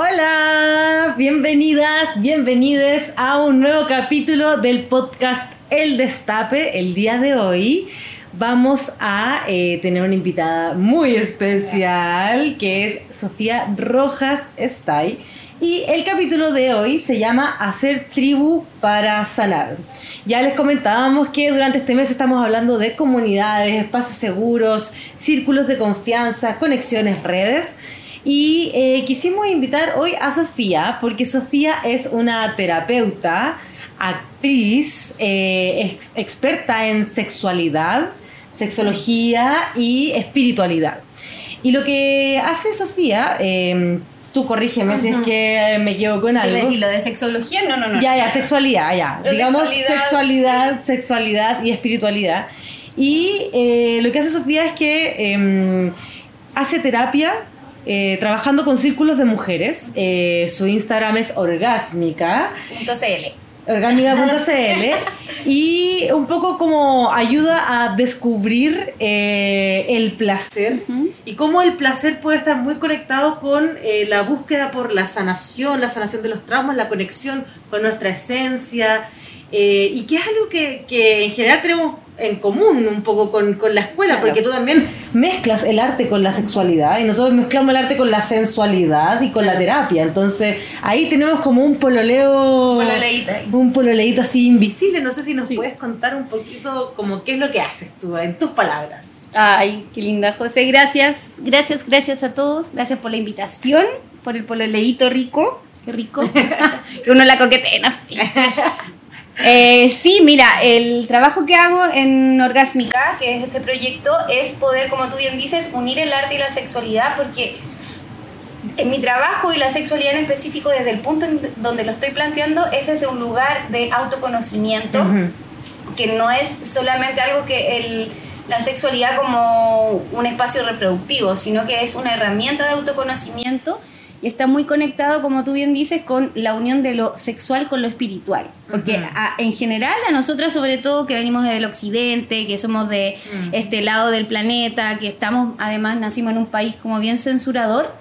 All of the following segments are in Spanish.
Hola, bienvenidas, bienvenides a un nuevo capítulo del podcast El Destape. El día de hoy vamos a eh, tener una invitada muy especial que es Sofía Rojas Estay. Y el capítulo de hoy se llama Hacer tribu para sanar. Ya les comentábamos que durante este mes estamos hablando de comunidades, espacios seguros, círculos de confianza, conexiones, redes. Y eh, quisimos invitar hoy a Sofía, porque Sofía es una terapeuta, actriz, eh, experta en sexualidad, sexología y espiritualidad. Y lo que hace Sofía, eh, tú corrígeme si es que me equivoco en algo. decir lo de sexología, no, no, no. Ya, ya, sexualidad, ya. Digamos sexualidad, sexualidad, y espiritualidad. Y eh, lo que hace Sofía es que em, hace terapia eh, trabajando con círculos de mujeres. su Instagram es orgásmica.cl orgánica.cl y un poco como ayuda a descubrir eh, el placer y cómo el placer puede estar muy conectado con eh, la búsqueda por la sanación, la sanación de los traumas, la conexión con nuestra esencia. Eh, y que es algo que, que en general tenemos en común un poco con, con la escuela, porque tú también mezclas el arte con la sexualidad y nosotros mezclamos el arte con la sensualidad y con la terapia. Entonces ahí tenemos como un pololeo, un pololeito así invisible. No sé si nos puedes contar un poquito como qué es lo que haces tú en tus palabras. Ay, qué linda José, gracias, gracias, gracias a todos, gracias por la invitación, por el pololeito rico, qué rico, que uno la coquetea. Eh, sí, mira, el trabajo que hago en Orgásmica, que es este proyecto, es poder, como tú bien dices, unir el arte y la sexualidad, porque en mi trabajo y la sexualidad en específico, desde el punto en donde lo estoy planteando, es desde un lugar de autoconocimiento, que no es solamente algo que el, la sexualidad como un espacio reproductivo, sino que es una herramienta de autoconocimiento y está muy conectado, como tú bien dices, con la unión de lo sexual con lo espiritual. Porque en general a nosotras, sobre todo que venimos del occidente, que somos de mm. este lado del planeta, que estamos, además nacimos en un país como bien censurador,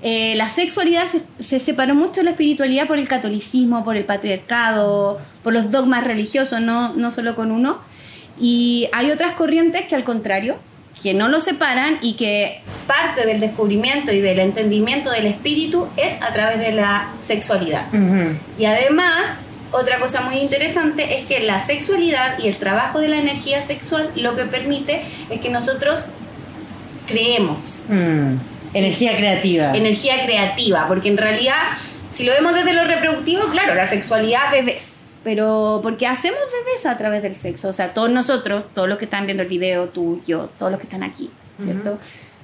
eh, la sexualidad se, separó mucho de la espiritualidad por el catolicismo, por el patriarcado, por los dogmas religiosos, no, no solo con uno. Y hay otras corrientes que al contrario, que no lo separan y que parte del descubrimiento y del entendimiento del espíritu es a través de la sexualidad. Y además, otra cosa muy interesante es que la sexualidad y el trabajo de la energía sexual lo que permite es que nosotros creemos. Mm. Energía creativa. Energía creativa, porque en realidad, si lo vemos desde lo reproductivo, claro, la sexualidad bebés pero porque hacemos bebés a través del sexo, o sea, todos nosotros, todos los que están viendo el video, tú, yo, todos los que están aquí, ¿cierto?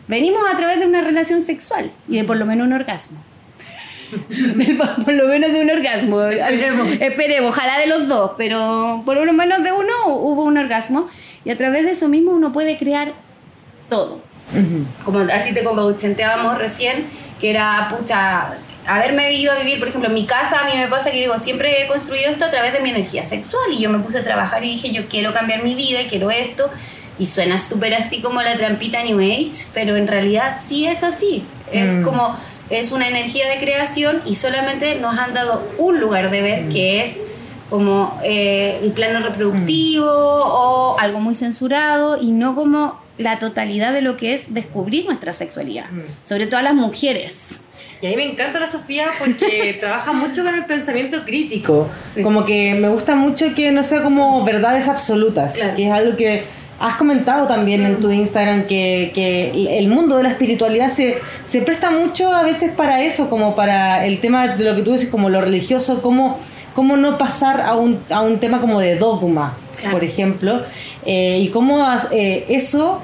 Venimos a través de una relación sexual y de por lo menos un orgasmo. por lo menos de un orgasmo. Esperemos. Esperemos, ojalá de los dos, pero por lo menos de uno hubo un orgasmo y a través de eso mismo uno puede crear todo. Como así te contentábamos recién, que era, pucha, haberme ido a vivir, por ejemplo, en mi casa, a mí me pasa que digo, siempre he construido esto a través de mi energía sexual y yo me puse a trabajar y dije, yo quiero cambiar mi vida y quiero esto. Y suena súper así como la trampita New Age, pero en realidad sí es así. Es mm. como, es una energía de creación y solamente nos han dado un lugar de ver mm. que es como eh, el plano reproductivo mm. o algo muy censurado y no como la totalidad de lo que es descubrir nuestra sexualidad, sobre todo a las mujeres. Y a mí me encanta la Sofía porque trabaja mucho con el pensamiento crítico. Como que me gusta mucho que no sea como verdades absolutas, que es algo que has comentado también en tu Instagram, que, que, el mundo de la espiritualidad se, se presta mucho a veces para eso, como para el tema de lo que tú dices, como lo religioso, cómo, cómo no pasar a un, a un tema como de dogma, por ejemplo, eh, y cómo eh, eso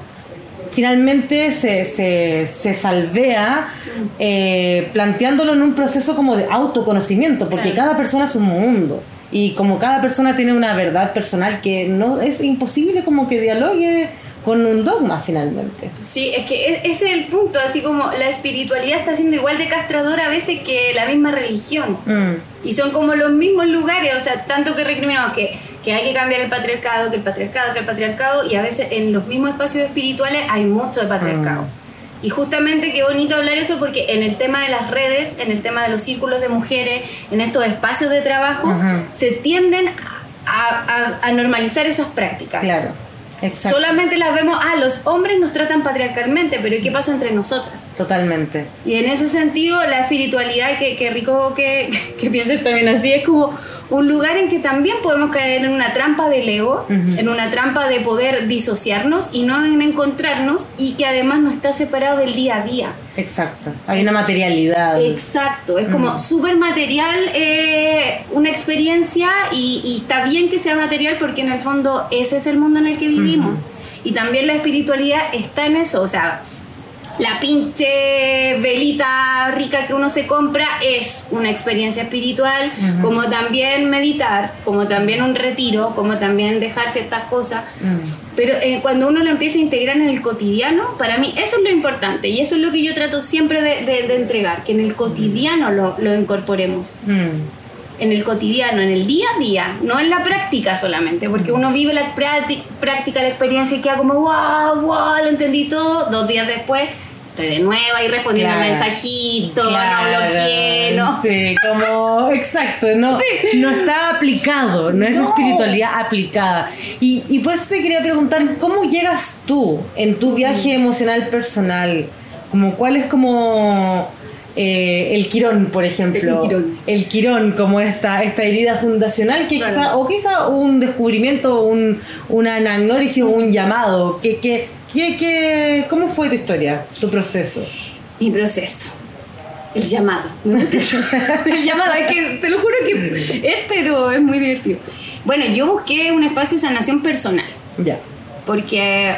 finalmente se, se, se salvea eh, planteándolo en un proceso como de autoconocimiento, porque cada persona es un mundo. Y como cada persona tiene una verdad personal que no es imposible como que dialogue con un dogma finalmente. Sí, es que ese es el punto, así como la espiritualidad está siendo igual de castradora a veces que la misma religión. Mm. Y son como los mismos lugares, o sea, tanto que recriminamos que, que hay que cambiar el patriarcado, que el patriarcado, que el patriarcado, y a veces en los mismos espacios espirituales hay mucho de patriarcado. Mm. Y justamente qué bonito hablar eso porque en el tema de las redes, en el tema de los círculos de mujeres, en estos espacios de trabajo, se tienden a, a- a normalizar esas prácticas. Claro, exacto. Solamente las vemos, ah, los hombres nos tratan patriarcalmente, pero ¿y qué pasa entre nosotras? Totalmente. Y en ese sentido, la espiritualidad, que, que rico que, que pienses también así, es como un lugar en que también podemos caer en una trampa del ego, en una trampa de poder disociarnos y no en encontrarnos, y que además no está separado del día a día. Exacto. Hay una materialidad. Exacto, es como Ujú. súper material eh, una experiencia y, y está bien que sea material porque en el fondo ese es el mundo en el que vivimos. Y también la espiritualidad está en eso, o sea, la pinche velita rica que uno se compra es una experiencia espiritual, como también meditar, como también un retiro, como también dejar ciertas cosas. Mm. Pero eh, cuando uno lo empieza a integrar en el cotidiano, para mí eso es lo importante y eso es lo que yo trato siempre de, de- de entregar, que en el cotidiano lo, lo incorporemos, Mm. en el cotidiano, en el día a día, no en la práctica solamente, porque uno vive la prácti- práctica, la experiencia y queda como, wow, wow, lo entendí todo, dos días después estoy de nuevo ahí respondiendo Claro. mensajitos, Claro, no bloqueé, no. Sí, como, exacto, no, no está aplicado, no es No. espiritualidad aplicada. Y, y por eso te quería preguntar, ¿cómo llegas tú en tu viaje Mm. emocional personal? Como, ¿Cuál es como eh, el quirón, por ejemplo? El quirón. El quirón, como esta, esta herida fundacional, que Claro. quizá, o quizá un descubrimiento, un, una anagnórisis o un llamado. Que, que, que, que- ¿Cómo fue tu historia, tu proceso? Mi proceso. El llamado. El llamado, es que te lo juro que es, pero es muy divertido. Bueno, yo busqué un espacio de sanación personal, Ya. porque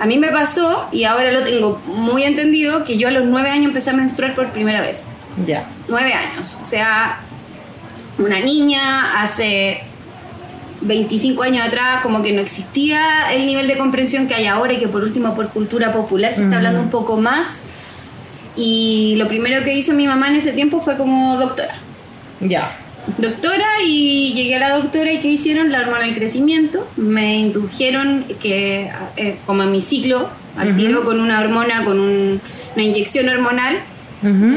a mí me pasó, y ahora lo tengo muy entendido, que yo a los nueve años empecé a menstruar por primera vez. Ya. Nueve años. O sea, una niña hace 25 años atrás como que no existía el nivel de comprensión que hay ahora y que por último por cultura popular se está Ujú. hablando un poco más. Y lo primero que hizo mi mamá en ese tiempo fue como doctora. Ya. Doctora y llegué a la doctora y ¿qué hicieron? La hormona del crecimiento. Me indujeron que eh, como en mi ciclo, al tiro con una hormona, con un- una inyección hormonal.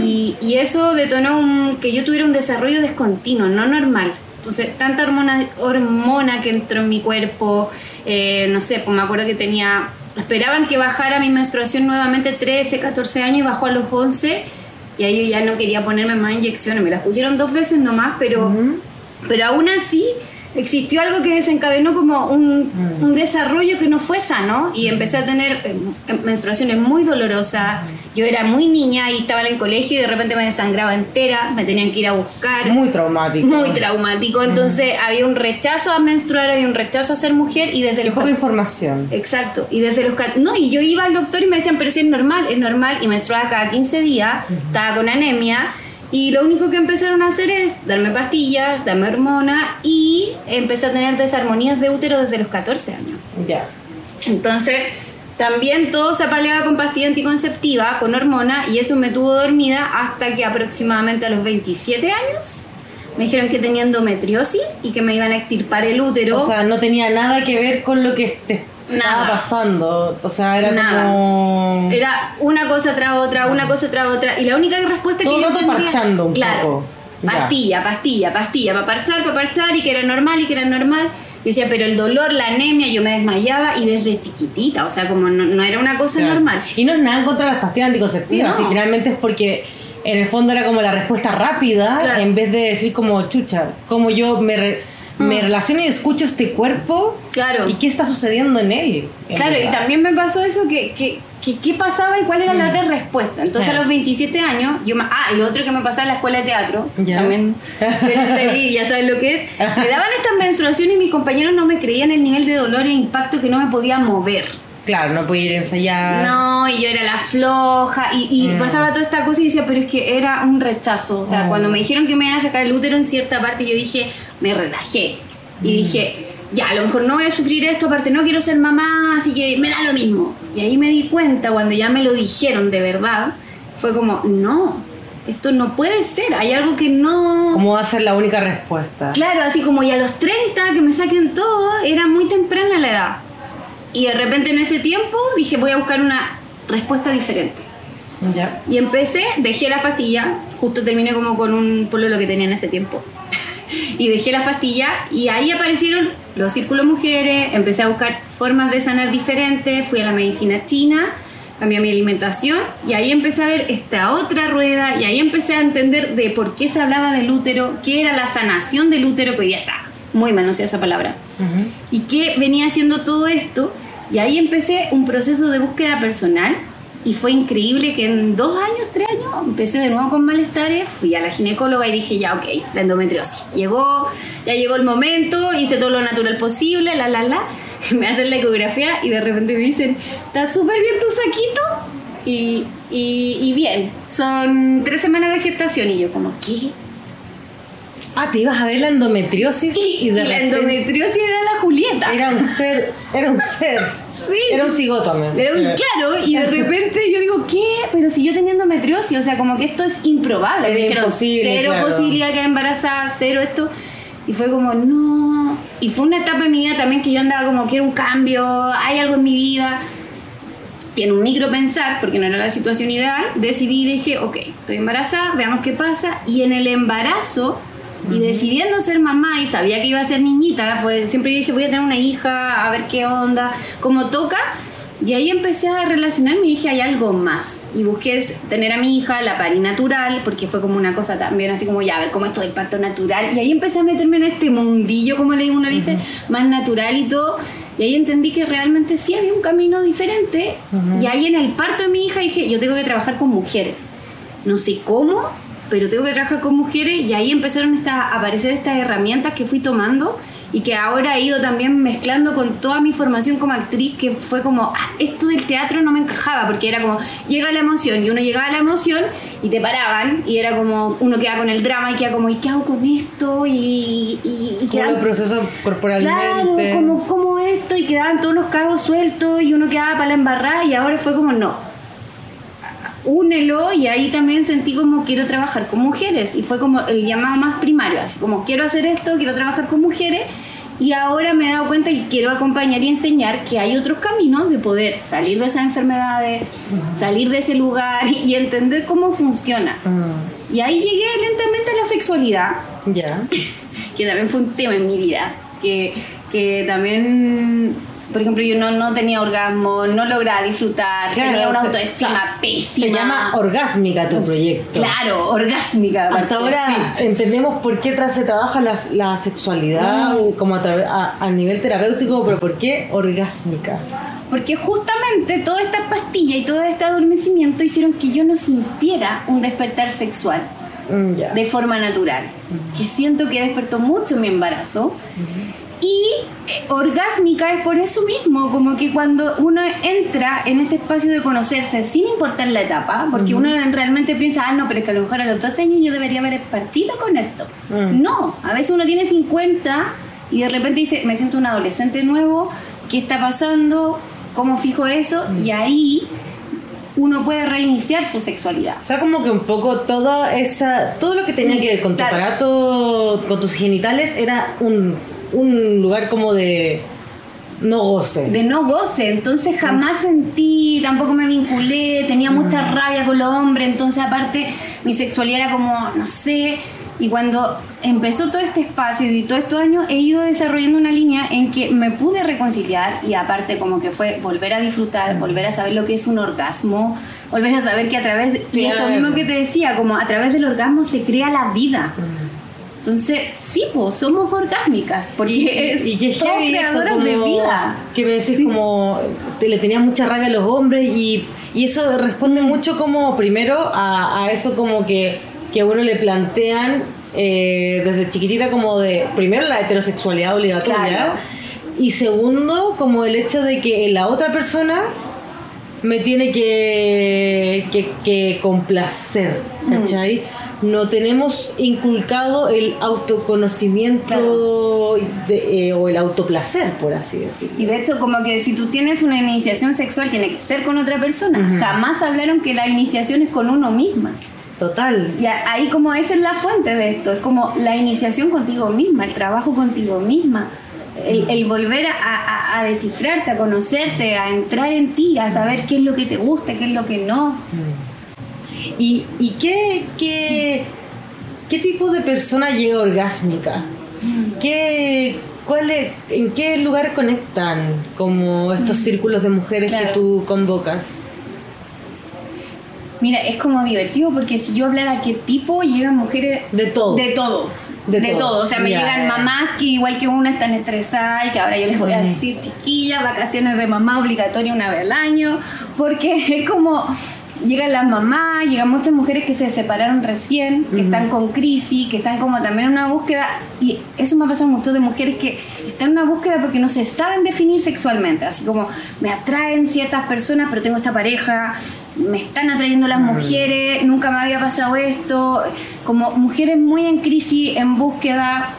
Y, y eso detonó un- que yo tuviera un desarrollo descontinuo, no normal. Entonces, tanta hormona, hormona que entró en mi cuerpo, eh, no sé, pues me acuerdo que tenía, esperaban que bajara mi menstruación nuevamente 13, 14 años y bajó a los 11 y ahí yo ya no quería ponerme más inyecciones, me las pusieron dos veces nomás, pero, Ujú. pero aún así existió algo que desencadenó como un, Mm. un desarrollo que no fue sano y empecé a tener eh, menstruaciones muy dolorosas. Yo era muy niña y estaba en el colegio y de repente me desangraba entera, me tenían que ir a buscar. Muy traumático. Muy traumático, entonces había un rechazo a menstruar, había un rechazo a ser mujer y desde Y los poca información. Exacto, y desde los no, y yo iba al doctor y me decían, pero si es normal, es normal, y menstruaba cada 15 días, estaba con anemia, y lo único que empezaron a hacer es darme pastillas, darme hormona, y empecé a tener desarmonías de útero desde los 14 años. Ya. Entonces, también todo se apaleaba con pastilla anticonceptiva, con hormona, y eso me tuvo dormida hasta que aproximadamente a los 27 años me dijeron que tenía endometriosis y que me iban a extirpar el útero. O sea, no tenía nada que ver con lo que te estaba pasando. O sea, era Nada. como. Era una cosa tras otra, una cosa tras otra. Y la única respuesta Todo que yo el rato entendía- parchando un claro, poco. Pastilla, pastilla, pastilla, para parchar, para parchar, y que era normal, y que era normal. Yo decía, pero el dolor, la anemia, yo me desmayaba y desde chiquitita, o sea, como no, no era una cosa Claro. normal. Y no es nada contra las pastillas anticonceptivas. No. Y finalmente es porque en el fondo era como la respuesta rápida Claro. en vez de decir como chucha, como yo me, re- me Mm. relaciono y escucho este cuerpo Claro. y qué está sucediendo en él. en Claro, y también me pasó eso, que, que, que- qué pasaba y cuál era la otra respuesta. Entonces a los 27 años, yo me- ah, y lo otro que me pasaba en la escuela de teatro, también, ya sabes lo que es, me daban estas menstruaciones y mis compañeros no me creían el nivel de dolor e impacto que no me podía mover. Claro, no puede ir a ensayar. No, y yo era la floja, y, y Mm. pasaba toda esta cosa y decía, pero es que era un rechazo. O sea, cuando me dijeron que me iban a sacar el útero en cierta parte, yo dije, me relajé. Y Mm. dije, ya, a lo mejor no voy a sufrir esto, aparte no quiero ser mamá, así que me da lo mismo. Y ahí me di cuenta, cuando ya me lo dijeron de verdad, fue como, no, esto no puede ser, hay algo que no... ¿Cómo va a ser la única respuesta? Claro, así como ya a los 30 que me saquen todo, era muy temprana la edad. Y de repente en ese tiempo dije, voy a buscar una respuesta diferente. Ya. Y empecé, dejé las pastillas, justo terminé como con un pololo que tenía en ese tiempo. y dejé las pastillas y ahí aparecieron los círculos mujeres, empecé a buscar formas de sanar diferentes, fui a la medicina china, cambié mi alimentación y ahí empecé a ver esta otra rueda y ahí empecé a entender de por qué se hablaba del útero, qué era la sanación del útero, que hoy ya está muy manoseada esa palabra, y qué venía haciendo todo esto. Y ahí empecé un proceso de búsqueda personal y fue increíble que en dos años, tres años, empecé de nuevo con malestares, fui a la ginecóloga y dije, ya, ok, la endometriosis. Llegó, ya llegó el momento, hice todo lo natural posible, la, la, la. Me hacen la ecografía y de repente me dicen, está súper bien tu saquito. Y, y, y bien, son tres semanas de gestación y yo como, ¿qué? Ah, te ibas a ver la endometriosis Y, y de la repente endometriosis era la Julieta. era un ser, era un ser. Sí. Era un cigoto. Era un- claro, y de repente yo digo, ¿qué? Pero si yo tenía endometriosis, o sea, como que esto es improbable. Era dijeron, imposible, cero claro. posibilidad de quedar embarazada, cero esto. Y fue como, no. Y fue una etapa en mi vida también que yo andaba como, quiero un cambio, hay algo en mi vida. Y en un micro pensar, porque no era la situación ideal, decidí y dije, ok, estoy embarazada, veamos qué pasa. Y en el embarazo, y decidiendo ser mamá, y sabía que iba a ser niñita, fue, siempre dije, voy a tener una hija, a ver qué onda, cómo toca. Y ahí empecé a relacionarme y dije, hay algo más. Y busqué es tener a mi hija, la parí natural, porque fue como una cosa también así como, ya, a ver cómo esto del parto natural. Y ahí empecé a meterme en este mundillo, como le uno dice, más natural y todo. Y ahí entendí que realmente sí había un camino diferente. Y ahí en el parto de mi hija dije, yo tengo que trabajar con mujeres. No sé cómo, pero tengo que trabajar con mujeres. Y ahí empezaron esta- a aparecer estas herramientas que fui tomando y que ahora he ido también mezclando con toda mi formación como actriz, que fue como, ah, esto del teatro no me encajaba, porque era como, llega la emoción, y uno llegaba a la emoción y te paraban, y era como, uno queda con el drama y queda como, ¿y qué hago con esto? Y, y, y quedan- el proceso corporalmente. Claro, como, como esto, y quedaban todos los cabos sueltos y uno quedaba para la embarrada y ahora fue como no. Únelo y ahí también sentí como quiero trabajar con mujeres. Y fue como el llamado más primario, así como quiero hacer esto, quiero trabajar con mujeres y ahora me he dado cuenta y quiero acompañar y enseñar que hay otros caminos de poder salir de esas enfermedades, salir de ese lugar y, entender cómo funciona. Mm, Y ahí llegué lentamente a la sexualidad, ya. que también fue un tema en mi vida, que, que también, por ejemplo, yo no, no tenía orgasmo, no lograba disfrutar, Claro, tenía una se- autoestima claro, pésima. Se llama orgásmica tu proyecto. Claro, orgásmica. Hasta ahora entendemos por qué se trabaja la, la sexualidad Mm. como a, través- a- a nivel terapéutico, pero ¿por qué orgásmica? Porque justamente toda esta pastilla y todo este adormecimiento hicieron que yo no sintiera un despertar sexual Mm, de forma natural, que siento que despertó mucho mi embarazo. Y eh, orgásmica es por eso mismo, como que cuando uno entra en ese espacio de conocerse sin importar la etapa, porque uno realmente piensa, ah, no, pero es que a lo mejor a los 12 años yo debería haber partido con esto. Mm. No, a veces uno tiene 50 y de repente dice, me siento un adolescente nuevo, ¿qué está pasando? ¿Cómo fijo eso? Y ahí uno puede reiniciar su sexualidad. O sea, como que un poco toda esa, todo lo que tenía que ver con tu Claro. aparato, con tus genitales, era un, un lugar como de no goce. de no goce, entonces jamás sentí, tampoco me vinculé, tenía mucha rabia con los hombres, entonces aparte mi sexualidad era como, no sé, y cuando empezó todo este espacio y todos estos años he ido desarrollando una línea en que me pude reconciliar y aparte como que fue volver a disfrutar, volver a saber lo que es un orgasmo, volver a saber que a través, de, esto mismo que te decía, como a través del orgasmo se crea la vida. Entonces, sí, pues somos orgásmicas, porque y somos creadoras de vida. que me decís como te le tenías mucha rabia a los hombres y, y eso responde mucho como primero a, a eso como que, que a uno le plantean eh, desde chiquitita como de primero la heterosexualidad obligatoria Claro. y segundo como el hecho de que la otra persona me tiene que, que, que complacer, ¿cachai? No tenemos inculcado el autoconocimiento de- eh, o el autoplacer, por así decirlo. Y de hecho, como que si tú tienes una iniciación sexual, tiene que ser con otra persona. Jamás hablaron que la iniciación es con uno misma. Total. Y ahí como esa es la fuente de esto, es como la iniciación contigo misma, el trabajo contigo misma, el, el volver a, a- a descifrarte, a conocerte, a entrar en ti, a saber qué es lo que te gusta, qué es lo que no. ¿Y, y qué, qué, qué tipo de persona llega orgásmica? ¿Qué, cuál es- ¿En qué lugar conectan como estos círculos de mujeres Claro. que tú convocas? Mira, es como divertido porque si yo hablara qué tipo, llegan mujeres De todo. De todo. De De, todo. todo. O sea, me llegan mamás que igual que una están estresadas y que ahora yo les voy a decir, chiquillas, vacaciones de mamá obligatoria una vez al año. Porque es como, llegan las mamás, llegan muchas mujeres que se separaron recién, que están con crisis, que están como también en una búsqueda. Y eso me ha pasado mucho de mujeres que están en una búsqueda porque no se saben definir sexualmente. Así como, me atraen ciertas personas, pero tengo esta pareja, me están atrayendo las mujeres, nunca me había pasado esto, como mujeres muy en crisis, en búsqueda,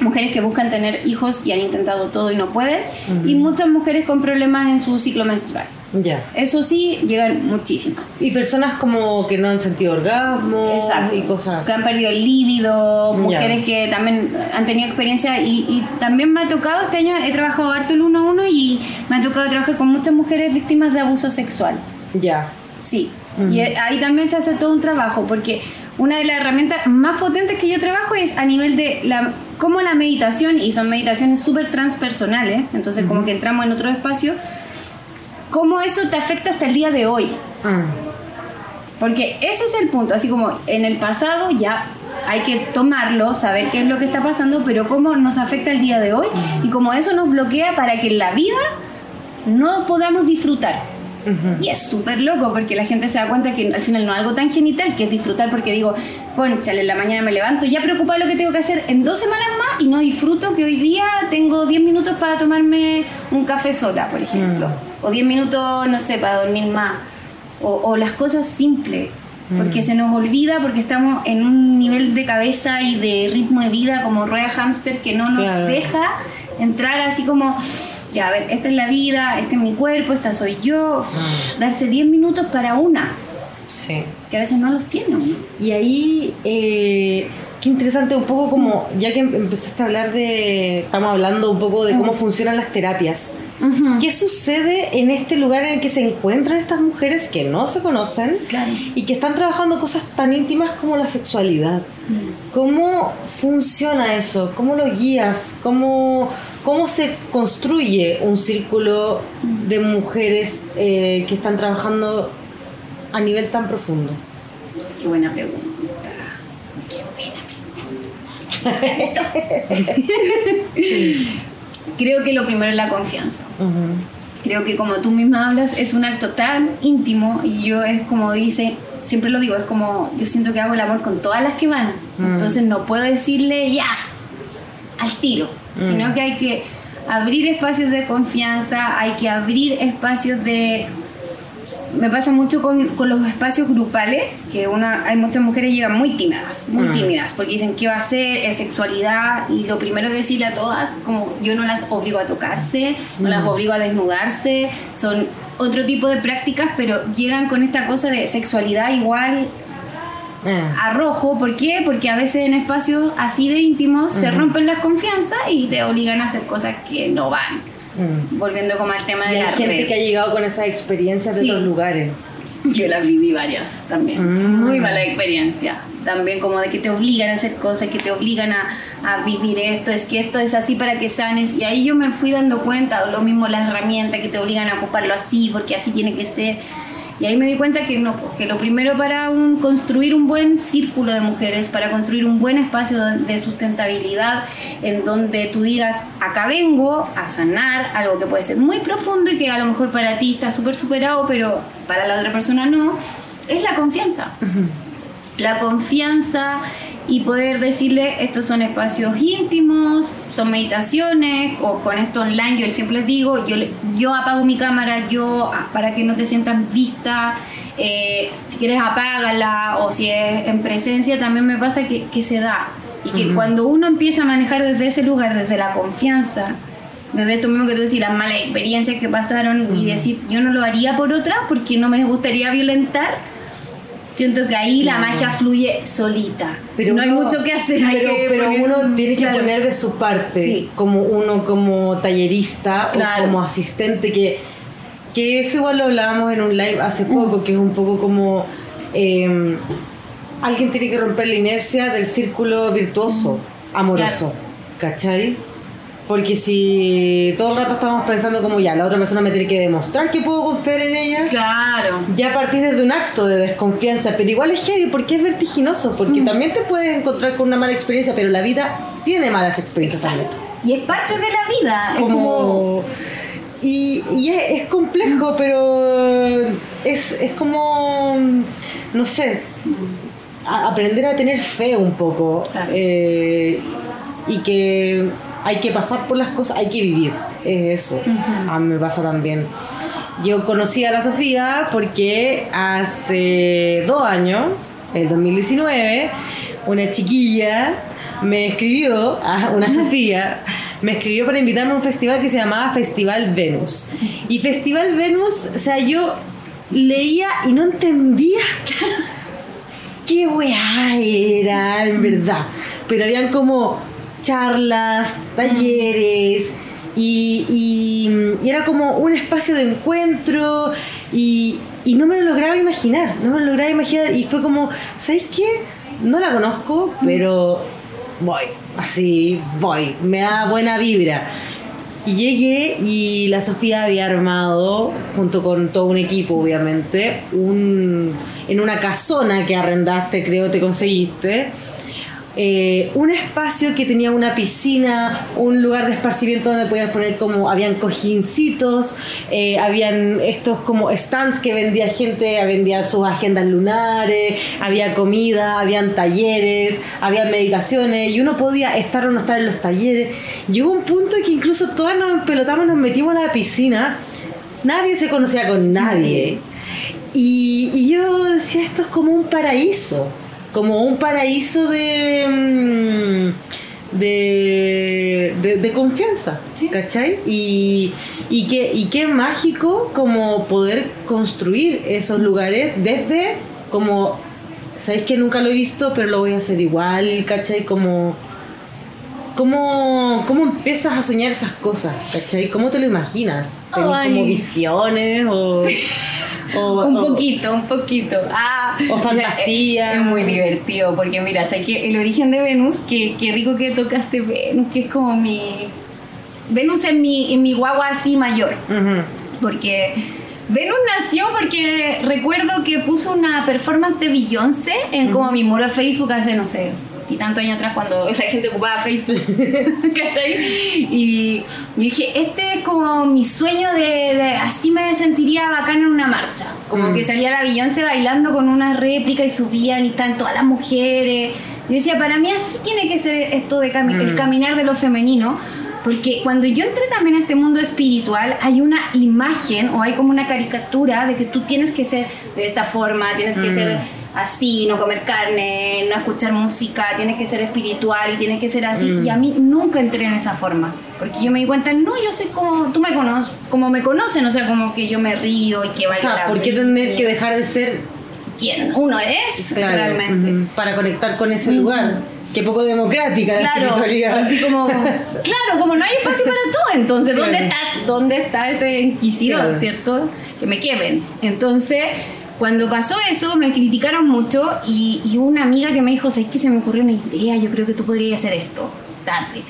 mujeres que buscan tener hijos y han intentado todo y no pueden, y muchas mujeres con problemas en su ciclo menstrual. Ya. Eso sí, llegan muchísimas. Y personas como que no han sentido orgasmo Exacto. y cosas Que así. han perdido el líbido, Ya. mujeres que también han tenido experiencia y, y también me ha tocado, este año he trabajado harto el uno a uno y me ha tocado trabajar con muchas mujeres víctimas de abuso sexual. Ya. Sí, Ujú. y ahí también se hace todo un trabajo, porque una de las herramientas más potentes que yo trabajo es a nivel de la, cómo la meditación, y son meditaciones súper transpersonales, entonces como que entramos en otro espacio, cómo eso te afecta hasta el día de hoy. Mm. Porque ese es el punto, así como en el pasado ya hay que tomarlo, saber qué es lo que está pasando, pero cómo nos afecta el día de hoy y cómo eso nos bloquea para que en la vida no podamos disfrutar. Y es súper loco porque la gente se da cuenta que al final no es algo tan genital que es disfrutar porque digo, conchale, en la mañana me levanto ya preocupada de lo que tengo que hacer en dos semanas más y no disfruto que hoy día tengo 10 minutos para tomarme un café sola, por ejemplo. O 10 minutos, no sé, para dormir más. O, o las cosas simples. Porque se nos olvida, porque estamos en un nivel de cabeza y de ritmo de vida como rueda hámster que no nos Claro. deja entrar así como, ya, a ver, esta es la vida, este es mi cuerpo, esta soy yo. Darse 10 minutos para una, Sí. que a veces no los tiene uno. Y ahí, eh, qué interesante, un poco como, ya que em- empezaste a hablar de, estamos hablando un poco de cómo funcionan las terapias. ¿Qué sucede en este lugar en el que se encuentran estas mujeres que no se conocen Claro. y que están trabajando cosas tan íntimas como la sexualidad? ¿Cómo funciona eso? ¿Cómo lo guías? ¿Cómo, cómo se construye un círculo de mujeres eh, que están trabajando a nivel tan profundo? Qué buena pregunta. Qué buena pregunta. Creo que lo primero es la confianza. Creo que como tú misma hablas, es un acto tan íntimo y yo es como dice, siempre lo digo, es como yo siento que hago el amor con todas las que van. Mm. Entonces no puedo decirle ya, al tiro, Mm. sino que hay que abrir espacios de confianza, hay que abrir espacios de... Me pasa mucho con, con los espacios grupales, que una, hay muchas mujeres que llegan muy tímidas, muy Mm. tímidas, porque dicen qué va a hacer, es sexualidad, y lo primero es decirle a todas, como yo no las obligo a tocarse, no las Mm. obligo a desnudarse, son otro tipo de prácticas, pero llegan con esta cosa de sexualidad igual. A rojo. ¿Por qué? Porque a veces en espacios así de íntimos se rompen las confianzas y te obligan a hacer cosas que no van. Mm. Volviendo como al tema Y de hay la gente red. que ha llegado con esas experiencias de otros lugares. Yo las viví varias también. Mm. Muy mala experiencia. También como de que te obligan a hacer cosas, que te obligan a, a vivir esto, es que esto es así para que sanes. Y ahí yo me fui dando cuenta, o lo mismo las herramientas que te obligan a ocuparlo así, porque así tiene que ser. Y ahí me di cuenta que no, que lo primero para un, construir un buen círculo de mujeres, para construir un buen espacio de de sustentabilidad, en donde tú digas, acá vengo a sanar algo que puede ser muy profundo y que a lo mejor para ti está súper superado, pero para la otra persona no, es la confianza. La confianza y poder decirle, estos son espacios íntimos, son meditaciones, o con esto online, yo siempre les digo, yo, yo apago mi cámara, yo ah, para que no te sientas vista, eh, si quieres apágala, o si es en presencia, también me pasa que, que se da. Y que cuando uno empieza a manejar desde ese lugar, desde la confianza, desde esto mismo que tú decís, las malas experiencias que pasaron, y decir, yo no lo haría por otra porque no me gustaría violentar, siento que ahí la Claro. magia fluye solita. no hay uno- mucho que hacer. hay Pero, que pero uno tiene que claro. poner de su parte, Sí. como uno como tallerista Claro. o como asistente, que, que eso igual lo hablábamos en un live hace poco, que es un poco como eh, alguien tiene que romper la inercia del círculo virtuoso, amoroso, ¿cachai? Porque si todo el rato estamos pensando como ya, la otra persona me tiene que demostrar que puedo confiar en ella, Claro. ya partís desde un acto de desconfianza, pero igual es heavy porque es vertiginoso, porque también te puedes encontrar con una mala experiencia, pero la vida tiene malas experiencias también. Y es parte de la vida. Es como. Como... Y, y es, es complejo, pero es, es como, no sé, a- aprender a tener fe un poco. Claro. eh, y que hay que pasar por las cosas, hay que vivir. Es eso. A mí me pasa también. Yo conocí a la Sofía porque hace dos años, el 2019, una chiquilla me escribió, ah, una Sofía, me escribió para invitarme a un festival que se llamaba Festival Venus. Y Festival Venus, o sea, yo leía y no entendía qué weá era, en verdad. Pero habían como charlas, talleres, y, y- y era como un espacio de encuentro, y, y no me lo lograba imaginar, no me lo lograba imaginar, y fue como, ¿sabéis qué? No la conozco, pero voy, así voy, me da buena vibra. Y llegué y la Sofía había armado, junto con todo un equipo obviamente, un, en una casona que arrendaste, creo te conseguiste, eh, un espacio que tenía una piscina, un lugar de esparcimiento donde podías poner como, habían cojincitos, eh, habían estos como stands que vendía gente, vendía sus agendas lunares, había comida, habían talleres, había meditaciones y uno podía estar o no estar en los talleres. Llegó un punto en que incluso todas nos pelotamos, nos metimos a la piscina, nadie se conocía con nadie. Y, y yo decía, esto es como un paraíso, como un paraíso de, mm, de, de, de confianza, Sí. ¿cachai? Y, y, qué, y qué mágico como poder construir esos lugares desde como, ¿sabéis que nunca lo he visto, pero lo voy a hacer igual, ¿cachai? Como... ¿Cómo, ¿Cómo empiezas a soñar esas cosas? ¿Cachai? ¿Cómo te lo imaginas? ¿Tenés Ay. como visiones o, o- Un o- poquito, un poquito. Ah, O fantasía. Es, es muy divertido porque mira, que el origen de Venus, que, qué rico que tocaste Venus, que es como mi... Venus es mi, en mi guagua así mayor, porque Venus nació porque recuerdo que puso una performance de Beyoncé en como mi muro de Facebook hace, no sé, y tantos años atrás cuando la gente ocupaba Facebook. ¿Cachai? Y yo dije, este es como mi sueño de, de- así me sentiría bacán en una marcha. Como Mm. que salía la Beyoncé bailando con una réplica y subían y están todas las mujeres. Y decía, para mí así tiene que ser esto de cami- el Mm. caminar de lo femenino. Porque cuando yo entré también a este mundo espiritual, hay una imagen o hay como una caricatura de que tú tienes que ser de esta forma, tienes que Mm. ser así, no comer carne, no escuchar música, tienes que ser espiritual y tienes que ser así. Mm. Y a mí nunca entré en esa forma. Porque yo me di cuenta, no, yo soy como, tú me conoces, como me conocen, o sea, como que yo me río y que O vaya sea, la ¿por qué tener que dejar de ser quién uno es claro, realmente? para conectar con ese lugar? Qué poco democrática la Claro, espiritualidad. así como, claro, como no hay espacio para todo, entonces, ¿dónde Claro. está, dónde está ese inquisidor, cierto? Que me quemen. Entonces, cuando pasó eso, me criticaron mucho y, y una amiga que me dijo, ¿sabes que se me ocurrió una idea? Yo creo que tú podrías hacer esto, date.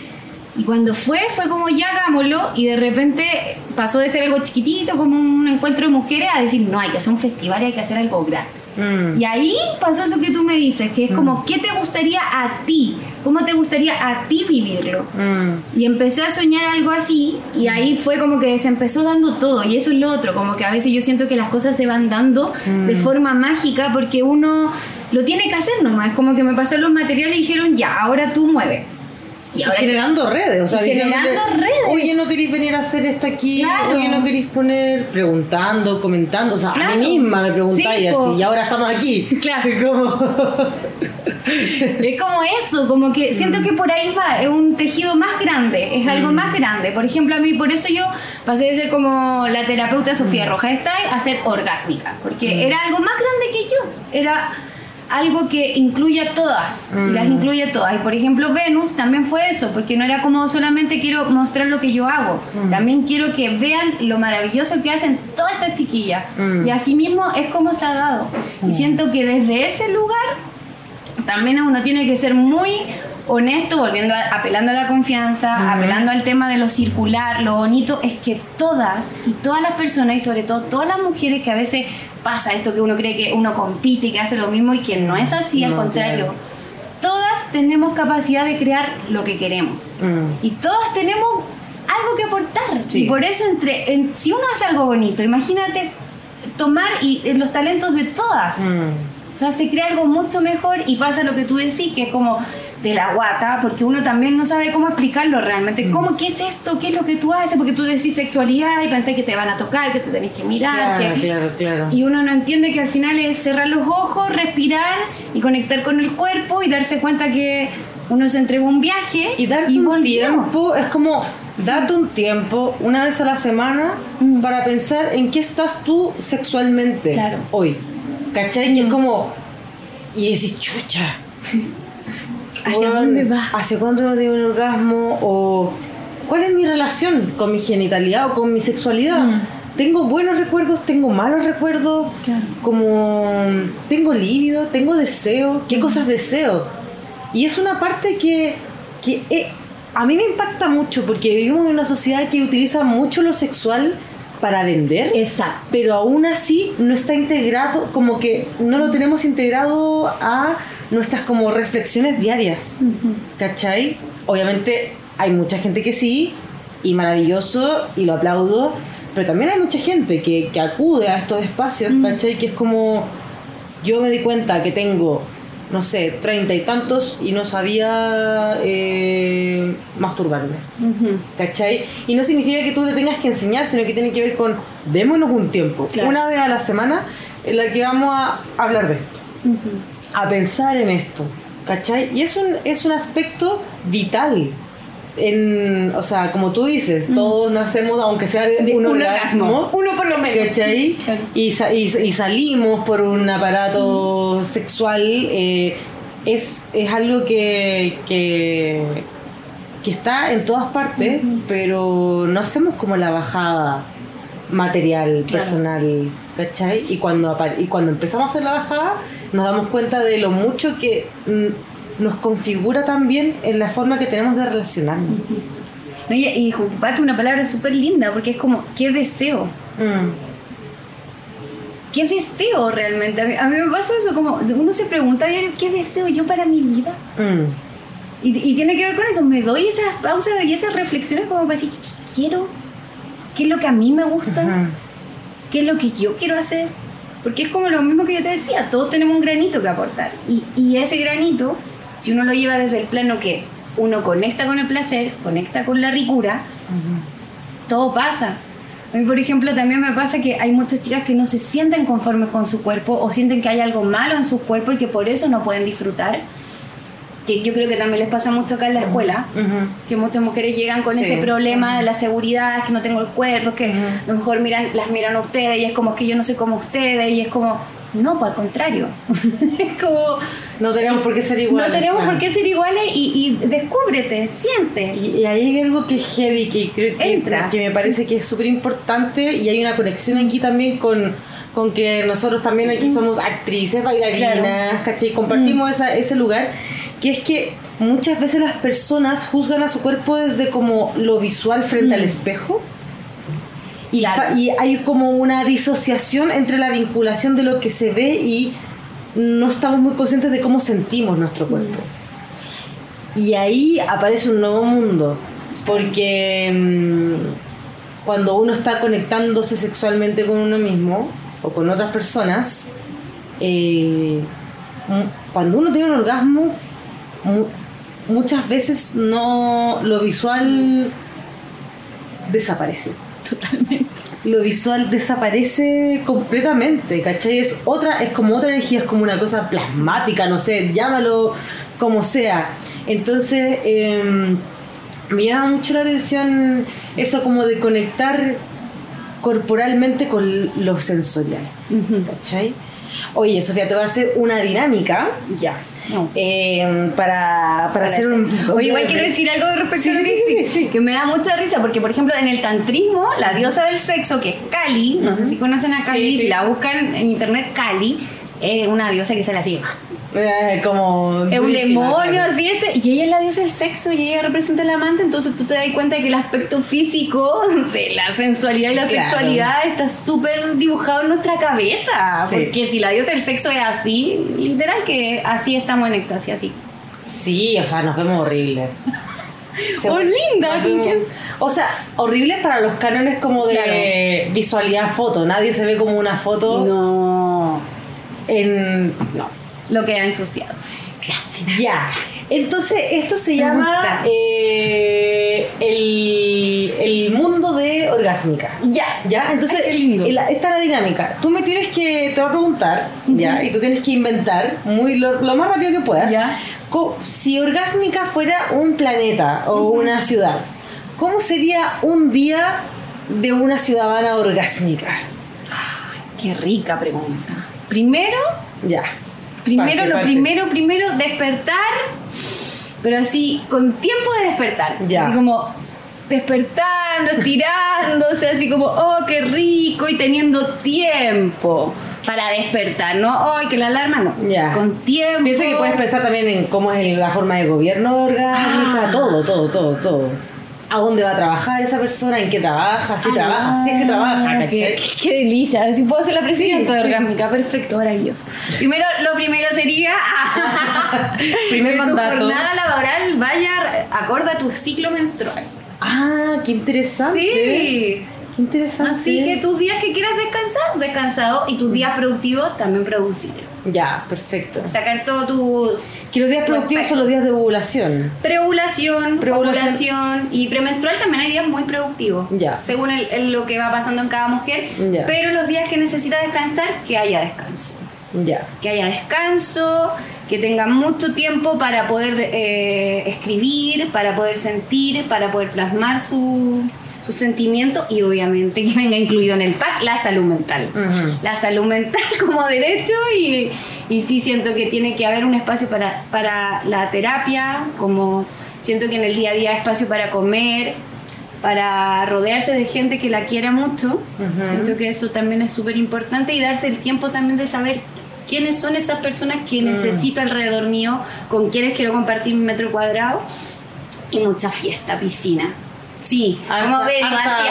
Y cuando fue, fue como ya hagámoslo y de repente pasó de ser algo chiquitito, como un encuentro de mujeres, a decir, no, hay que hacer un festival y hay que hacer algo grande. Mm. Y ahí pasó eso que tú me dices, que es como, ¿qué te gustaría a ti? ¿Cómo te gustaría a ti vivirlo? Mm. Y empecé a soñar algo así y ahí fue como que se empezó dando todo y eso es lo otro, como que a veces yo siento que las cosas se van dando de forma mágica porque uno lo tiene que hacer nomás, como que me pasaron los materiales y dijeron, ya, ahora tú mueve. Y generando redes, o sea, generando redes. Oye, no queréis venir a hacer esto aquí, Claro. oye, no queréis poner, preguntando, comentando, o sea, a mí misma me preguntáis Sí, así, y ahora estamos aquí. Claro. Como... Es como eso, como que siento que por ahí va, es un tejido más grande, es algo más grande. Por ejemplo, a mí por eso yo pasé de ser como la terapeuta Sofía Roja Style a ser orgásmica, porque era algo más grande que yo. Era algo que incluya a todas, y las Mm. incluye a todas. Y por ejemplo, Venus también fue eso, porque no era como solamente quiero mostrar lo que yo hago, Mm. también quiero que vean lo maravilloso que hacen todas estas chiquillas. Mm. Y así mismo es como se ha dado. Y siento que desde ese lugar también uno tiene que ser muy honesto, volviendo a- apelando a la confianza, apelando al tema de lo circular, lo bonito es que todas y todas las personas y sobre todo todas las mujeres que a veces pasa esto que uno cree que uno compite y que hace lo mismo y que no es así, al contrario. claro. Todas tenemos capacidad de crear lo que queremos. Mm. Y todas tenemos algo que aportar. Sí. Y por eso, entre, en- si uno hace algo bonito, imagínate tomar y, eh, los talentos de todas. Mm. O sea, se crea algo mucho mejor y pasa lo que tú decís, que es como de la guata, porque uno también no sabe cómo explicarlo realmente. Mm. ¿Cómo, qué es esto? ¿Qué es lo que tú haces? Porque tú decís sexualidad y pensás que te van a tocar, que te tenés que mirar. Claro, que- claro, claro. Y uno no entiende que al final es cerrar los ojos, respirar y conectar con el cuerpo y darse cuenta que uno se entregó un viaje Y darse un volvió. tiempo, es como date un tiempo, una vez a la semana, Mm. para pensar en qué estás tú sexualmente Claro. hoy. ¿Cachai? Y es como. Y decís, chucha. ¿Hacia weón, dónde va? ¿Hace cuánto no tengo un orgasmo? ¿O cuál es mi relación con mi genitalidad o con mi sexualidad? Mm. Tengo buenos recuerdos, tengo malos recuerdos, Claro. como tengo líbido, tengo deseo, Mm. qué cosas deseo. Y es una parte que, que eh, a mí me impacta mucho porque vivimos en una sociedad que utiliza mucho lo sexual para vender, Exacto. pero aún así no está integrado, como que no lo tenemos integrado a nuestras como reflexiones diarias. ¿Cachai? Obviamente hay mucha gente que sí, y maravilloso, y lo aplaudo, pero también hay mucha gente que, que acude a estos espacios, ¿cachai? Que es como, yo me di cuenta que tengo, no sé, treinta y tantos y no sabía eh, masturbarme. Ujú. ¿Cachai? Y no significa que tú le tengas que enseñar, sino que tiene que ver con démonos un tiempo, Claro. una vez a la semana, en la que vamos a hablar de esto. A pensar en esto, ¿cachai? Y es un, es un aspecto vital. En, o sea, como tú dices, todos nacemos, aunque sea de, un, orgasmo, orgasmo. Uno por lo menos. ¿cachai? Y, sa- y, y salimos por un aparato sexual, eh, es, es algo que, que, que está en todas partes, pero no hacemos como la bajada material, Claro. personal, ¿cachai? Y cuando, y cuando empezamos a hacer la bajada, nos damos cuenta de lo mucho que nos configura también en la forma que tenemos de relacionarnos. No, y, ocupaste una palabra súper linda porque es como, ¿qué deseo? Mm, ¿Qué deseo realmente? A mí, a mí me pasa eso, como uno se pregunta diario, ¿qué deseo yo para mi vida? mm, Y, y tiene que ver con eso, me doy esas pausas y esas reflexiones como para decir, ¿qué quiero? ¿Qué es lo que a mí me gusta? ujú. ¿Qué es lo que yo quiero hacer? Porque es como lo mismo que yo te decía, todos tenemos un granito que aportar. Y, y ese granito, si uno lo lleva desde el plano que uno conecta con el placer, conecta con la ricura, todo pasa. A mí, por ejemplo, también me pasa que hay muchas chicas que no se sienten conformes con su cuerpo o sienten que hay algo malo en su cuerpo y que por eso no pueden disfrutar. Que yo creo que también les pasa mucho acá en la escuela, Ujú. que muchas mujeres llegan con Sí. ese problema de la seguridad, es que no tengo el cuerpo, es que Ujú. a lo mejor miran, las miran a ustedes y es como es que yo no soy como ustedes y es como, no, por al contrario. es como, No tenemos por qué ser iguales. no tenemos claro. por qué ser iguales y, y descúbrete, siente. Y, y ahí hay algo que es heavy, que creo que, Entra. que me parece que es súper importante y hay una conexión aquí también con, con que nosotros también aquí somos actrices, bailarinas, Claro. ¿cachai? Compartimos esa- ese lugar, que es que muchas veces las personas juzgan a su cuerpo desde como lo visual frente al espejo. Y, Claro. y hay como una disociación entre la vinculación de lo que se ve y no estamos muy conscientes de cómo sentimos nuestro cuerpo. Y ahí aparece un nuevo mundo, porque mm, cuando uno está conectándose sexualmente con uno mismo o con otras personas, eh, mm, cuando uno tiene un orgasmo, mu- muchas veces no lo visual desaparece. Totalmente. Lo visual desaparece completamente, ¿cachai? Es otra, es como otra energía, es como una cosa plasmática, no sé, llámalo como sea. Entonces, eh, me llama mucho la atención eso como de conectar corporalmente con lo sensorial, ¿cachai? Oye, Sofía, te voy a hacer una dinámica. Ya. No. eh, para, para hacer un. Oye, igual quiero decir algo respecto Sí, a sí, que sí, me da mucha risa, porque por ejemplo en el tantrismo, la diosa del sexo, que es Kali, no sé si conocen a Kali, si la buscan en internet, Kali, es una diosa que se la sigue. Eh, como. Es un demonio así este, y ella es la diosa del sexo y ella representa al amante, entonces tú te das cuenta de que el aspecto físico de la sensualidad y la Claro. sexualidad está súper dibujado en nuestra cabeza, Sí. porque si la diosa del sexo es así, literal que así estamos en éxtasis, así. Sí, o sea, nos vemos horribles. Oh, linda. O sea, horribles para los cánones como de visualidad foto. Nadie se ve como una foto No, en. No. Lo que ha ensuciado. Ya. Entonces, esto se Me llama eh, el, el mundo de orgásmica. Ya, ¿Ya? Entonces, Ay, lindo. la- esta es la dinámica. Tú me tienes que, te voy a preguntar, ¿ya? Y tú tienes que inventar muy lo, lo más rápido que puedas. Ya. Si orgásmica fuera un planeta o una ciudad, ¿cómo sería un día de una ciudadana orgásmica? Qué rica pregunta. Primero, Ya. Primero, Parte, lo parte. primero, primero, despertar, pero así, con tiempo de despertar. Ya. Así como despertando, estirándose, así como, oh, qué rico, y teniendo tiempo para despertar, ¿no? Ay, que la alarma no. Ya. Con tiempo. Piensa que puedes pensar también en cómo es la forma de gobierno orgánica, Ah. todo, todo, todo, todo. ¿A dónde va a trabajar esa persona? ¿En qué trabaja? Si Ah, trabaja, si es que trabaja, qué, ¿cachai? qué delicia. Si puedo ser la presidenta Sí, de sí. Orgásmica, perfecto, maravilloso. Primero, lo primero sería Primer que mandato. tu jornada laboral vaya acorde a tu ciclo menstrual. Ah, qué interesante. Sí. Qué interesante. Así que tus días que quieras descansar, descansado, y tus días productivos también producir. Ya, perfecto. Sacar todo tu Que los días productivos son los días de ovulación. preovulación, Preovulación. ovulación y premenstrual también hay días muy productivos. Ya. Según el- el- lo que va pasando en cada mujer. Ya. Pero los días que necesita descansar, que haya descanso. Ya. que haya descanso, que tenga mucho tiempo para poder eh, escribir, para poder sentir, para poder plasmar su, sus sentimientos y obviamente que venga incluido en el pack la salud mental. Ujú. La salud mental como derecho y, y sí siento que tiene que haber un espacio para, para la terapia, como siento que en el día a día hay espacio para comer, para rodearse de gente que la quiera mucho. Siento que eso también es súper importante y darse el tiempo también de saber quiénes son esas personas que Mm. necesito alrededor mío, con quienes quiero compartir mi metro cuadrado y mucha fiesta, piscina. Sí, Harta- como ven, harta así,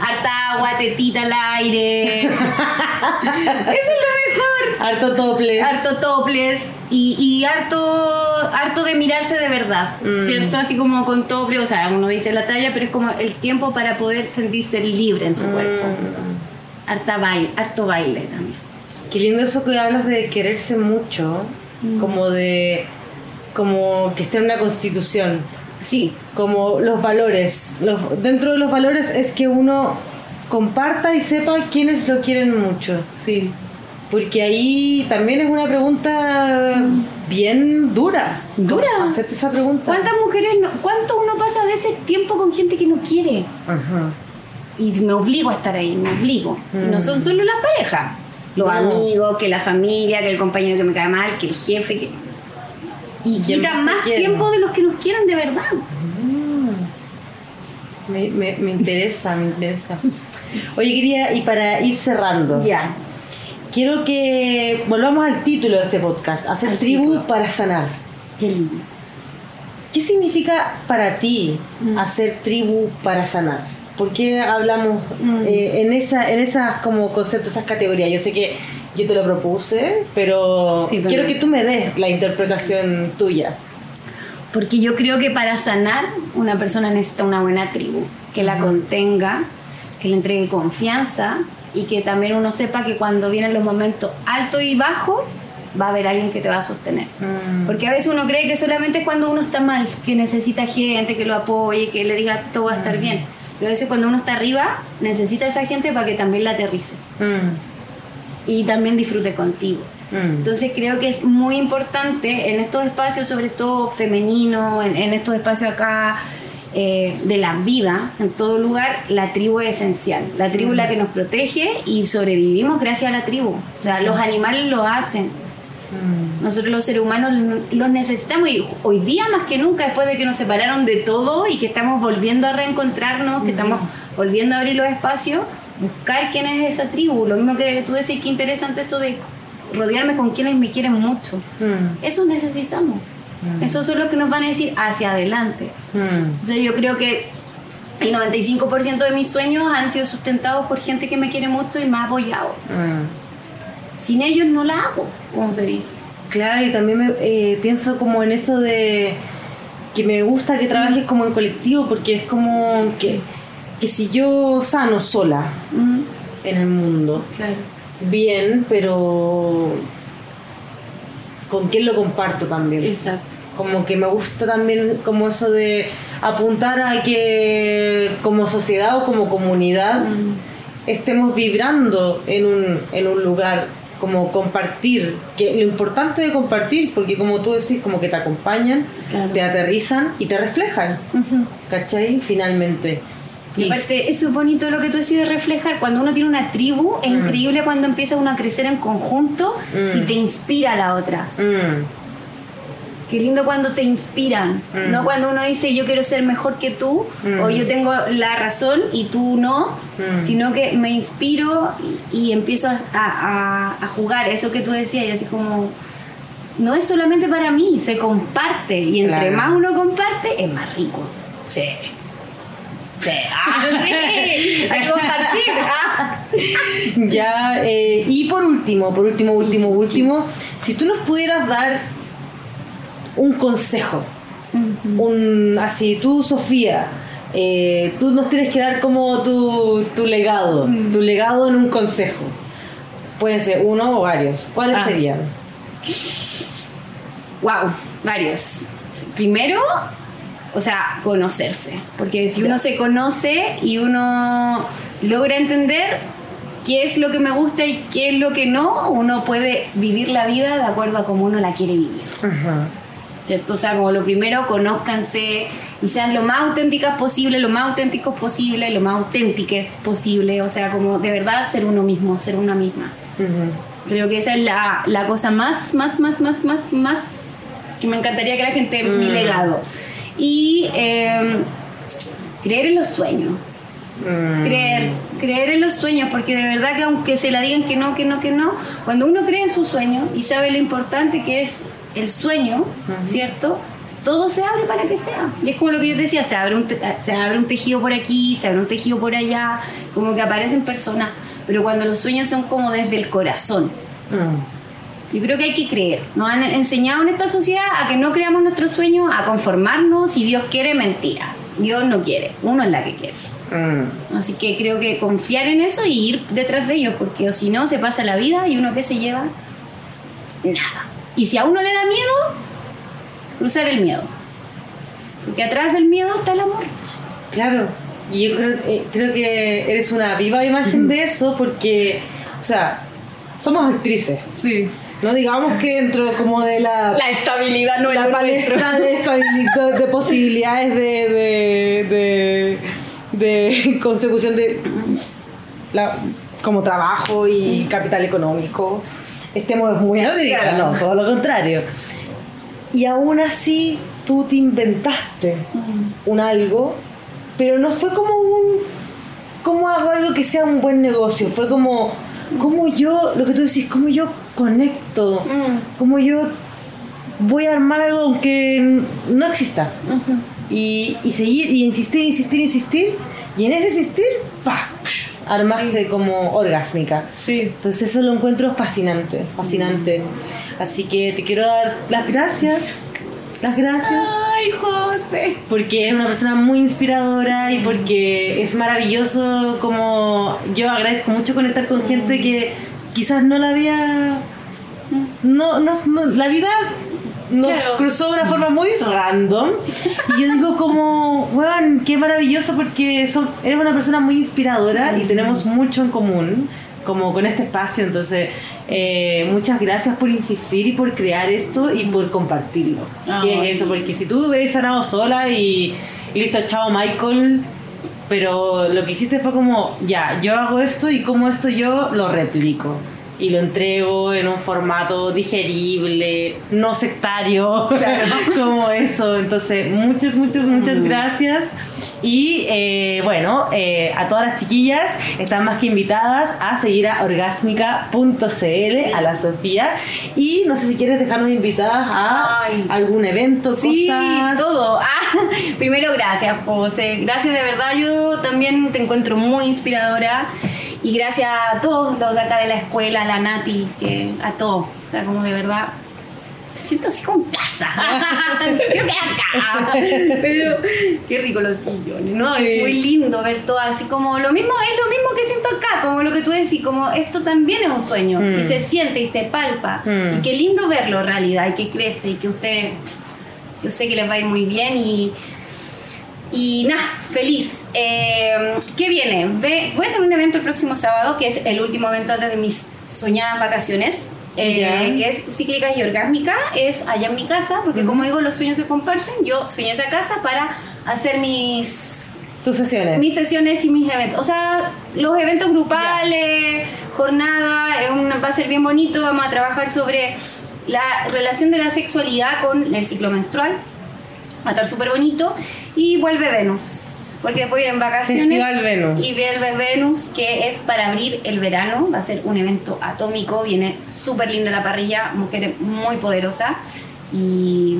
harta agua, tetita al aire. Eso es lo mejor. Harto tople. Harto toples y, y harto, harto de mirarse de verdad, Mm. ¿cierto? Así como con tople, o sea, uno dice la talla, pero es como el tiempo para poder sentirse libre en su cuerpo. Mm. Harta baile, harto baile también. Qué lindo eso que hablas de quererse mucho, Mm. como de como que esté en una constitución, Sí, como los valores. Los, dentro de los valores es que uno comparta y sepa quiénes lo quieren mucho. sí. Porque ahí también es una pregunta bien dura. ¿Dura? Hacerte esa pregunta. ¿Cuántas mujeres, no- cuánto uno pasa a veces tiempo con gente que no quiere? Ajá. Y me obligo a estar ahí, me obligo. Y no Mm. son solo las parejas, los No. amigos, que la familia, que el compañero que me cae mal, que el jefe, que... Y ¿Quién quitan más tiempo de los que nos quieren de verdad. Me, me, me interesa, me interesa. Oye, quería, y para ir cerrando, Ya. Quiero que volvamos al título de este podcast, hacer Al tribu título. para sanar. Qué lindo. ¿Qué significa para ti Mm. hacer tribu para sanar? ¿Por qué hablamos Mm. eh, en esa, en esas como conceptos, esas categorías? Yo sé que yo te lo propuse, pero Sí, pero- quiero que tú me des la interpretación tuya. Porque yo creo que para sanar una persona necesita una buena tribu, que la contenga, que le entregue confianza y que también uno sepa que cuando vienen los momentos altos y bajos va a haber alguien que te va a sostener. Mm. Porque a veces uno cree que solamente es cuando uno está mal, que necesita gente que lo apoye, que le diga todo va a estar bien. Pero a veces cuando uno está arriba, necesita esa gente para que también la aterrice Mm. y también disfrute contigo. Mm. Entonces creo que es muy importante en estos espacios, sobre todo femeninos, en, en estos espacios acá, eh, de la vida en todo lugar, la tribu es esencial. La tribu es la que nos protege y sobrevivimos gracias a la tribu. O sea, los animales lo hacen. Nosotros los seres humanos los necesitamos y hoy día más que nunca, después de que nos separaron de todo y que estamos volviendo a reencontrarnos, que estamos volviendo a abrir los espacios, buscar quién es esa tribu. Lo mismo que tú decís, que interesante esto de rodearme con quienes me quieren mucho. Eso necesitamos. Eso son los que nos van a decir hacia adelante. Entonces yo creo que el 95% de mis sueños han sido sustentados por gente que me quiere mucho y me ha apoyado. Sin ellos no la hago, como se dice. Claro, y también me, eh, pienso como en eso de que me gusta que trabajes como en colectivo porque es como que, que si yo sano sola en el mundo, bien, pero con quién lo comparto también. Exacto. Como que me gusta también como eso de apuntar a que como sociedad o como comunidad estemos vibrando en un, en un lugar como compartir, que lo importante de compartir, porque como tú decís, como que te acompañan, te aterrizan y te reflejan, ¿cachai? Finalmente. Y aparte, eso es bonito lo que tú decís de reflejar. Cuando uno tiene una tribu, es mm. increíble cuando empieza uno a crecer en conjunto y mm. te inspira a la otra. Mm. Qué lindo cuando te inspiran, no cuando uno dice yo quiero ser mejor que tú o yo tengo la razón y tú no, sino que me inspiro y, empiezo a, jugar eso que tú decías y así como no es solamente para mí, se comparte y entre más uno comparte es más rico. Sí. Ah, hay que compartir. Ah. Ya, eh, y por último, por último, último, último, si tú nos pudieras dar un consejo, un así, tú, Sofía, eh, tú nos tienes que dar como tu, tu legado, mm. tu legado en un consejo. Pueden ser uno o varios. ¿Cuáles ah. serían? Wow, varios. Primero, o sea, conocerse. Porque si uno se conoce y uno logra entender qué es lo que me gusta y qué es lo que no, uno puede vivir la vida de acuerdo a cómo uno la quiere vivir. ¿Cierto? O sea, como lo primero, conózcanse y sean lo más auténticas posible, lo más auténticos posible, lo más auténticas posible. O sea, como de verdad ser uno mismo, ser una misma. Creo que esa es la, la, cosa más, más, más, más, más, más que me encantaría que la gente, mi legado y em, creer en los sueños. Mm. Creer, creer en los sueños, porque de verdad que aunque se la digan que no, que no, que no, cuando uno cree en su sueño y sabe lo importante que es el sueño, ¿cierto? Todo se abre para que sea. Y es como lo que yo decía, se abre un, se abre un tejido por aquí, se abre un tejido por allá, como que aparecen personas, pero cuando los sueños son como desde el corazón. Mm. Yo creo que hay que creer. Nos han enseñado en esta sociedad a que no creamos nuestros sueños, a conformarnos. Si Dios quiere, mentira. Dios no quiere, uno es la que quiere. Mm. Así que creo que confiar en eso y ir detrás de ellos, porque si no, se pasa la vida y uno que se lleva nada. Y si a uno le da miedo, cruzar el miedo. Porque atrás del miedo está el amor. Claro, y yo creo, eh, creo que eres una viva imagen de eso, porque, o sea, somos actrices. Sí. No digamos que dentro como de la... La estabilidad no La palestra de, estabilidad, de posibilidades de, de, consecución de... La, como trabajo y capital económico estemos muy claro. no, todo lo contrario. Y aún así tú te inventaste un algo, pero no fue como un ¿cómo hago algo que sea un buen negocio? Fue como cómo yo, lo que tú decís, cómo yo conecto, mm. cómo yo voy a armar algo aunque no exista. y, y, seguir, y insistir, insistir, insistir. Y en ese insistir, ¡pa! armaste como orgásmica. Sí. Entonces eso lo encuentro fascinante, fascinante. Así que te quiero dar las gracias las gracias. Ay, José. Porque es una persona muy inspiradora y porque es maravilloso como yo agradezco mucho conectar con gente que quizás no la había... No, no, la vida nos cruzó de una forma muy random. Y yo digo como, bueno, qué maravilloso porque son, eres una persona muy inspiradora y tenemos mucho en común como con este espacio. Entonces, eh, muchas gracias por insistir y por crear esto y por compartirlo. Ah, ¿Qué es eso? Porque si tú hubieras sanado sola y listo, chao Michael. Pero lo que hiciste fue como, ya, yo hago esto y como esto yo lo replico. Y lo entrego en un formato digerible, no sectario, como eso. Entonces, muchas, muchas, muchas Mm. gracias. Y eh, bueno, eh, a todas las chiquillas están más que invitadas a seguir a orgásmica.cl, a la Sofía. Y no sé si quieres dejarnos invitadas a Ay. algún evento, Sí, cosas. todo. Ah, primero, gracias, José. Gracias de verdad. Yo también te encuentro muy inspiradora. Y gracias a todos los de acá de la escuela, a la Nati, que a todos. O sea, como de verdad. Siento así con casa. Creo que acá. Pero qué rico los sillones, ¿no? Sí. Es muy lindo ver todo así como lo mismo, es lo mismo que siento acá, como lo que tú decís, como esto también es un sueño. Mm. Y se siente y se palpa. Mm. Y qué lindo verlo en realidad, y que crece, y que usted yo sé que les va a ir muy bien y, y nada, feliz. Eh, ¿Qué viene? Ve- voy a tener un evento el próximo sábado, que es el último evento antes de mis soñadas vacaciones. Eh, que es cíclica y orgásmica, es allá en mi casa, porque como digo, los sueños se comparten. Yo soñé esa casa para hacer mis Tus sesiones. mis sesiones y mis eventos. O sea, los eventos grupales, jornada, es un- va a ser bien bonito. Vamos a trabajar sobre la relación de la sexualidad con el ciclo menstrual. Va a estar súper bonito. Y vuelve Venus. Porque después vienen vacaciones. Festival Venus. Y vuelve Venus, que es para abrir el verano. Va a ser un evento atómico. Viene súper linda la parrilla. Mujer muy poderosa. Y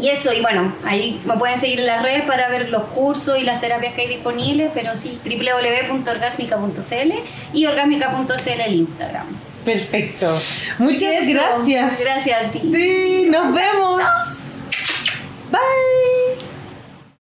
y eso, y bueno, ahí me pueden seguir en las redes para ver los cursos y las terapias que hay disponibles, pero sí, www.orgasmica.cl y orgasmica.cl el Instagram. Perfecto. Muchas Eso. gracias. Gracias a ti. Sí, nos vemos. Bye.